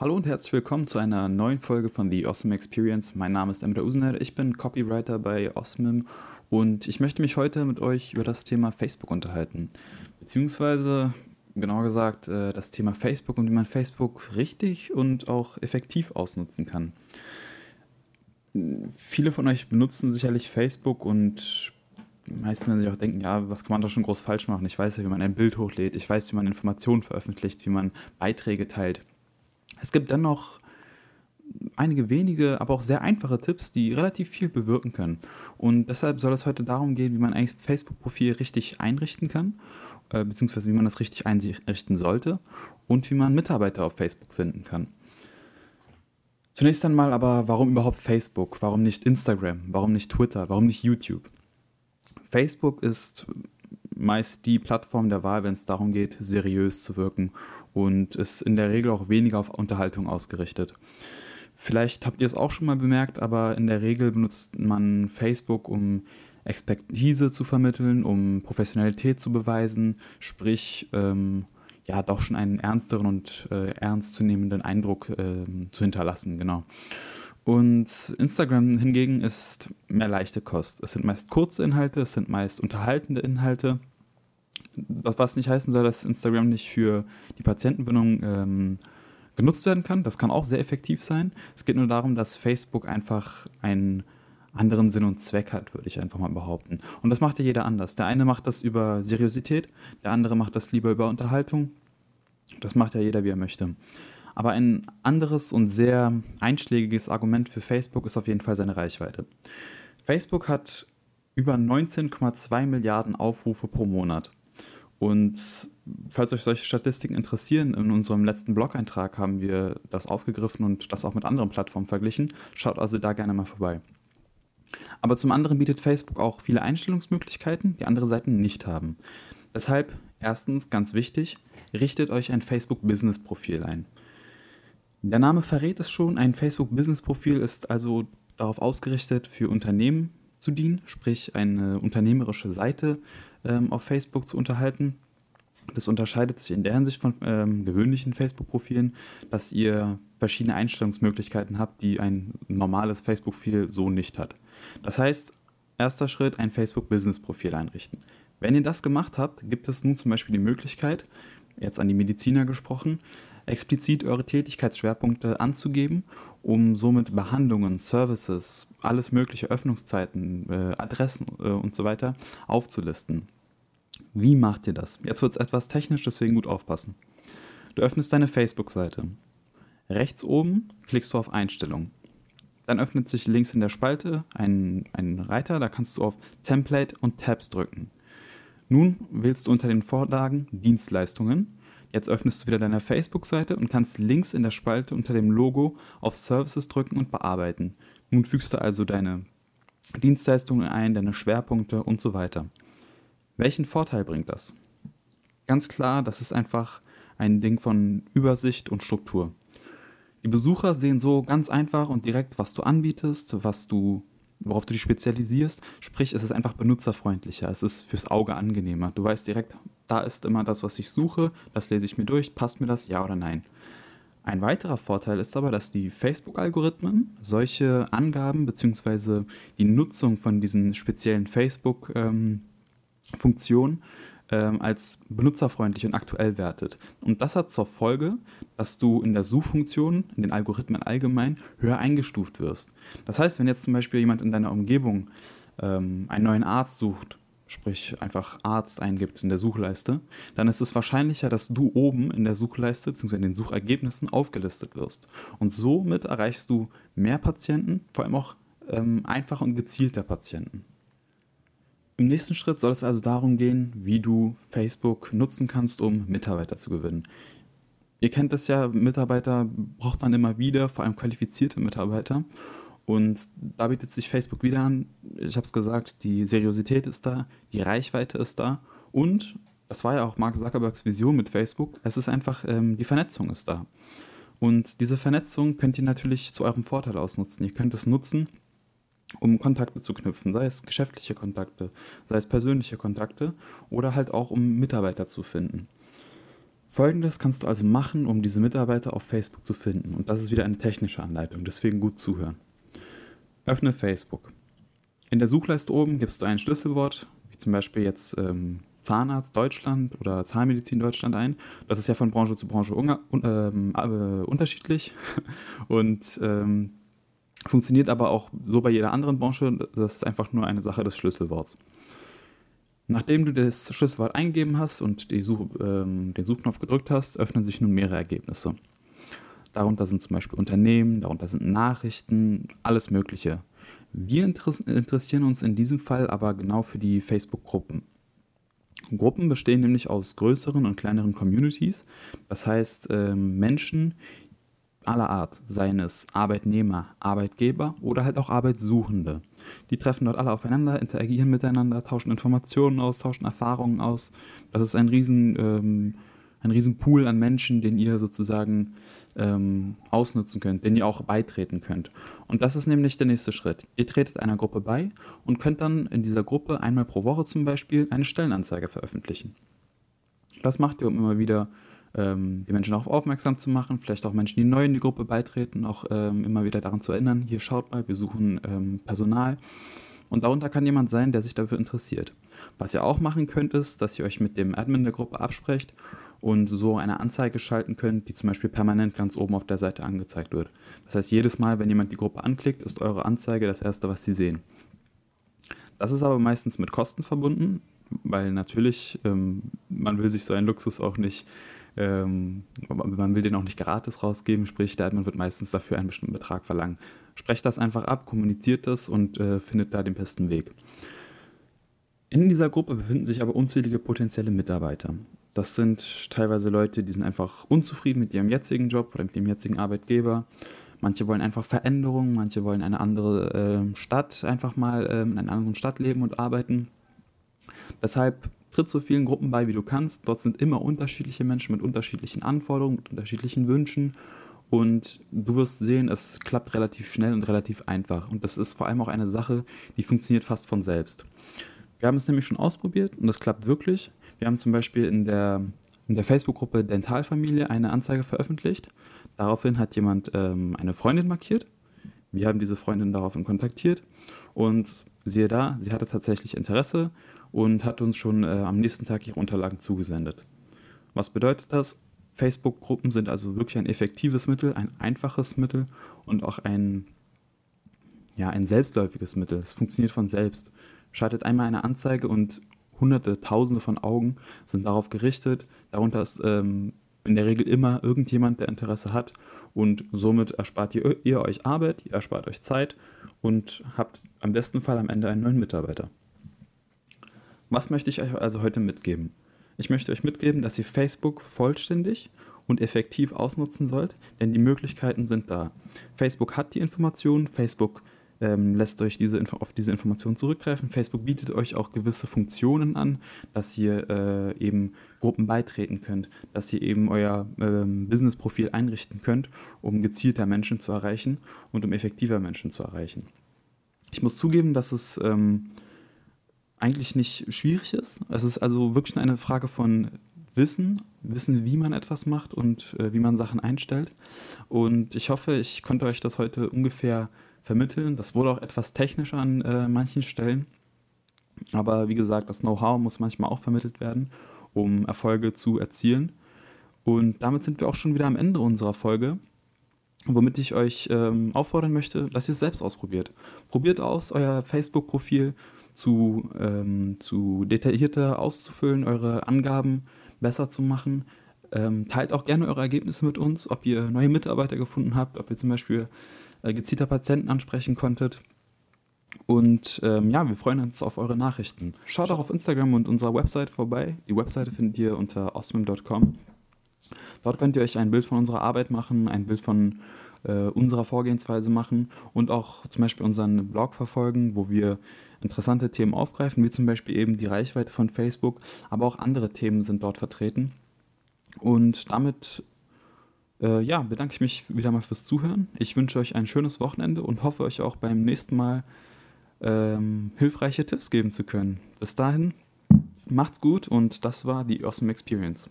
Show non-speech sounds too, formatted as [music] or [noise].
Hallo und herzlich willkommen zu einer neuen Folge von The Awesome Experience. Mein Name ist Emre Usener, ich bin Copywriter bei Osmim und ich möchte mich heute mit euch über das Thema Facebook unterhalten. Beziehungsweise, genauer gesagt, äh, das Thema Facebook und wie man Facebook richtig und auch effektiv ausnutzen kann. Viele von euch benutzen sicherlich Facebook und die meisten werden sich auch denken, ja, was kann man da schon groß falsch machen? Ich weiß ja, wie man ein Bild hochlädt, ich weiß, wie man Informationen veröffentlicht, wie man Beiträge teilt. Es gibt dann noch einige wenige, aber auch sehr einfache Tipps, die relativ viel bewirken können. Und deshalb soll es heute darum gehen, wie man ein Facebook-Profil richtig einrichten kann, äh, beziehungsweise wie man das richtig einrichten sollte und wie man Mitarbeiter auf Facebook finden kann. Zunächst einmal aber, warum überhaupt Facebook? Warum nicht Instagram? Warum nicht Twitter? Warum nicht YouTube? Facebook ist meist die Plattform der Wahl, wenn es darum geht, seriös zu wirken und ist in der Regel auch weniger auf Unterhaltung ausgerichtet. Vielleicht habt ihr es auch schon mal bemerkt, aber in der Regel benutzt man Facebook, um Expertise zu vermitteln, um Professionalität zu beweisen, sprich ähm, ja doch schon einen ernsteren und äh, ernstzunehmenden Eindruck äh, zu hinterlassen, genau. Und Instagram hingegen ist mehr leichte Kost. Es sind meist kurze Inhalte, es sind meist unterhaltende Inhalte was nicht heißen soll, dass Instagram nicht für die Patientenbindung ähm, genutzt werden kann. Das kann auch sehr effektiv sein. Es geht nur darum, dass Facebook einfach einen anderen Sinn und Zweck hat, würde ich einfach mal behaupten. Und das macht ja jeder anders. Der eine macht das über Seriosität, der andere macht das lieber über Unterhaltung. Das macht ja jeder, wie er möchte. Aber ein anderes und sehr einschlägiges Argument für Facebook ist auf jeden Fall seine Reichweite. Facebook hat über 19,2 Milliarden Aufrufe pro Monat. Und falls euch solche Statistiken interessieren, in unserem letzten Blog-Eintrag haben wir das aufgegriffen und das auch mit anderen Plattformen verglichen. Schaut also da gerne mal vorbei. Aber zum anderen bietet Facebook auch viele Einstellungsmöglichkeiten, die andere Seiten nicht haben. Deshalb erstens ganz wichtig, richtet euch ein Facebook-Business-Profil ein. Der Name verrät es schon, ein Facebook-Business-Profil ist also darauf ausgerichtet, für Unternehmen zu dienen, sprich eine unternehmerische Seite ähm, auf Facebook zu unterhalten. Das unterscheidet sich in der Hinsicht von ähm, gewöhnlichen Facebook-Profilen, dass ihr verschiedene Einstellungsmöglichkeiten habt, die ein normales Facebook-Profil so nicht hat. Das heißt, erster Schritt, ein Facebook-Business-Profil einrichten. Wenn ihr das gemacht habt, gibt es nun zum Beispiel die Möglichkeit, jetzt an die Mediziner gesprochen, explizit eure Tätigkeitsschwerpunkte anzugeben, um somit Behandlungen, Services, alles mögliche, Öffnungszeiten, äh, Adressen äh, und so weiter aufzulisten. Wie macht ihr das? Jetzt wird es etwas technisch, deswegen gut aufpassen. Du öffnest deine Facebook-Seite. Rechts oben klickst du auf Einstellungen. Dann öffnet sich links in der Spalte ein, ein Reiter, da kannst du auf Template und Tabs drücken. Nun wählst du unter den Vorlagen Dienstleistungen Jetzt öffnest du wieder deine Facebook-Seite und kannst links in der Spalte unter dem Logo auf Services drücken und bearbeiten. Nun fügst du also deine Dienstleistungen ein, deine Schwerpunkte und so weiter. Welchen Vorteil bringt das? Ganz klar, das ist einfach ein Ding von Übersicht und Struktur. Die Besucher sehen so ganz einfach und direkt, was du anbietest, was du worauf du dich spezialisierst. Sprich, es ist einfach benutzerfreundlicher, es ist fürs Auge angenehmer. Du weißt direkt, da ist immer das, was ich suche, das lese ich mir durch, passt mir das, ja oder nein. Ein weiterer Vorteil ist aber, dass die Facebook-Algorithmen solche Angaben bzw. die Nutzung von diesen speziellen Facebook-Funktionen ähm, als benutzerfreundlich und aktuell wertet. Und das hat zur Folge, dass du in der Suchfunktion, in den Algorithmen allgemein, höher eingestuft wirst. Das heißt, wenn jetzt zum Beispiel jemand in deiner Umgebung ähm, einen neuen Arzt sucht, sprich einfach Arzt eingibt in der Suchleiste, dann ist es wahrscheinlicher, dass du oben in der Suchleiste bzw. in den Suchergebnissen aufgelistet wirst. Und somit erreichst du mehr Patienten, vor allem auch ähm, einfacher und gezielter Patienten. Im nächsten Schritt soll es also darum gehen, wie du Facebook nutzen kannst, um Mitarbeiter zu gewinnen. Ihr kennt es ja, Mitarbeiter braucht man immer wieder, vor allem qualifizierte Mitarbeiter. Und da bietet sich Facebook wieder an. Ich habe es gesagt, die Seriosität ist da, die Reichweite ist da und das war ja auch Mark Zuckerbergs Vision mit Facebook. Es ist einfach, ähm, die Vernetzung ist da. Und diese Vernetzung könnt ihr natürlich zu eurem Vorteil ausnutzen. Ihr könnt es nutzen, um Kontakte zu knüpfen, sei es geschäftliche Kontakte, sei es persönliche Kontakte oder halt auch um Mitarbeiter zu finden. Folgendes kannst du also machen, um diese Mitarbeiter auf Facebook zu finden. Und das ist wieder eine technische Anleitung, deswegen gut zuhören. Öffne Facebook. In der Suchleiste oben gibst du ein Schlüsselwort, wie zum Beispiel jetzt ähm, Zahnarzt Deutschland oder Zahnmedizin Deutschland ein. Das ist ja von Branche zu Branche un ähm, äh, unterschiedlich [laughs] und ähm, funktioniert aber auch so bei jeder anderen Branche. Das ist einfach nur eine Sache des Schlüsselworts. Nachdem du das Schlüsselwort eingegeben hast und Such, ähm, den Suchknopf gedrückt hast, öffnen sich nun mehrere Ergebnisse. Darunter sind zum Beispiel Unternehmen, darunter sind Nachrichten, alles Mögliche. Wir interessieren uns in diesem Fall aber genau für die Facebook-Gruppen. Gruppen bestehen nämlich aus größeren und kleineren Communities, das heißt ähm, Menschen aller Art, seien es Arbeitnehmer, Arbeitgeber oder halt auch Arbeitssuchende. Die treffen dort alle aufeinander, interagieren miteinander, tauschen Informationen aus, tauschen Erfahrungen aus. Das ist ein riesen, ähm, ein riesen Pool an Menschen, den ihr sozusagen ähm, ausnutzen könnt, den ihr auch beitreten könnt. Und das ist nämlich der nächste Schritt. Ihr tretet einer Gruppe bei und könnt dann in dieser Gruppe einmal pro Woche zum Beispiel eine Stellenanzeige veröffentlichen. Das macht ihr, um immer wieder ähm, die Menschen darauf aufmerksam zu machen, vielleicht auch Menschen, die neu in die Gruppe beitreten, auch ähm, immer wieder daran zu erinnern, hier schaut mal, wir suchen ähm, Personal. Und darunter kann jemand sein, der sich dafür interessiert. Was ihr auch machen könnt, ist, dass ihr euch mit dem Admin der Gruppe absprecht und so eine Anzeige schalten könnt, die zum Beispiel permanent ganz oben auf der Seite angezeigt wird. Das heißt, jedes Mal, wenn jemand die Gruppe anklickt, ist eure Anzeige das erste, was sie sehen. Das ist aber meistens mit Kosten verbunden, weil natürlich ähm, man will sich so einen Luxus auch nicht, ähm, man will den auch nicht gratis rausgeben, sprich, der Admin wird meistens dafür einen bestimmten Betrag verlangen. Sprecht das einfach ab, kommuniziert das und äh, findet da den besten Weg. In dieser Gruppe befinden sich aber unzählige potenzielle Mitarbeiter. Das sind teilweise Leute, die sind einfach unzufrieden mit ihrem jetzigen Job oder mit ihrem jetzigen Arbeitgeber. Manche wollen einfach Veränderungen, manche wollen eine andere äh, Stadt einfach mal äh, in einer anderen Stadt leben und arbeiten. Deshalb tritt so vielen Gruppen bei, wie du kannst. Dort sind immer unterschiedliche Menschen mit unterschiedlichen Anforderungen, mit unterschiedlichen Wünschen. Und du wirst sehen, es klappt relativ schnell und relativ einfach. Und das ist vor allem auch eine Sache, die funktioniert fast von selbst. Wir haben es nämlich schon ausprobiert und das klappt wirklich. Wir haben zum Beispiel in der, in der Facebook-Gruppe Dentalfamilie eine Anzeige veröffentlicht. Daraufhin hat jemand ähm, eine Freundin markiert. Wir haben diese Freundin daraufhin kontaktiert und siehe da, sie hatte tatsächlich Interesse und hat uns schon äh, am nächsten Tag ihre Unterlagen zugesendet. Was bedeutet das? Facebook-Gruppen sind also wirklich ein effektives Mittel, ein einfaches Mittel und auch ein, ja, ein selbstläufiges Mittel. Es funktioniert von selbst. Schaltet einmal eine Anzeige und hunderte, tausende von Augen sind darauf gerichtet. Darunter ist ähm, in der Regel immer irgendjemand, der Interesse hat. Und somit erspart ihr, ihr euch Arbeit, ihr erspart euch Zeit und habt am besten Fall am Ende einen neuen Mitarbeiter. Was möchte ich euch also heute mitgeben? Ich möchte euch mitgeben, dass ihr Facebook vollständig und effektiv ausnutzen sollt, denn die Möglichkeiten sind da. Facebook hat die Informationen, Facebook ähm, lässt euch diese auf diese Informationen zurückgreifen. Facebook bietet euch auch gewisse Funktionen an, dass ihr äh, eben Gruppen beitreten könnt, dass ihr eben euer ähm, Business-Profil einrichten könnt, um gezielter Menschen zu erreichen und um effektiver Menschen zu erreichen. Ich muss zugeben, dass es ähm, eigentlich nicht schwierig ist. Es ist also wirklich eine Frage von Wissen, wissen, wie man etwas macht und äh, wie man Sachen einstellt. Und ich hoffe, ich konnte euch das heute ungefähr vermitteln. Das wurde auch etwas technisch an äh, manchen Stellen. Aber wie gesagt, das Know-how muss manchmal auch vermittelt werden, um Erfolge zu erzielen. Und damit sind wir auch schon wieder am Ende unserer Folge, womit ich euch ähm, auffordern möchte, dass ihr es selbst ausprobiert. Probiert aus, euer Facebook-Profil zu, ähm, zu detaillierter auszufüllen, eure Angaben besser zu machen. Ähm, teilt auch gerne eure Ergebnisse mit uns, ob ihr neue Mitarbeiter gefunden habt, ob ihr zum Beispiel äh, gezielter Patienten ansprechen konntet. Und ähm, ja, wir freuen uns auf eure Nachrichten. Schaut auch auf Instagram und unserer Website vorbei. Die Webseite findet ihr unter osmim.com. Dort könnt ihr euch ein Bild von unserer Arbeit machen, ein Bild von äh, unserer Vorgehensweise machen und auch zum Beispiel unseren Blog verfolgen, wo wir interessante Themen aufgreifen, wie zum Beispiel eben die Reichweite von Facebook, aber auch andere Themen sind dort vertreten. Und damit äh, ja, bedanke ich mich wieder mal fürs Zuhören. Ich wünsche euch ein schönes Wochenende und hoffe euch auch beim nächsten Mal ähm, hilfreiche Tipps geben zu können. Bis dahin, macht's gut und das war die Awesome Experience.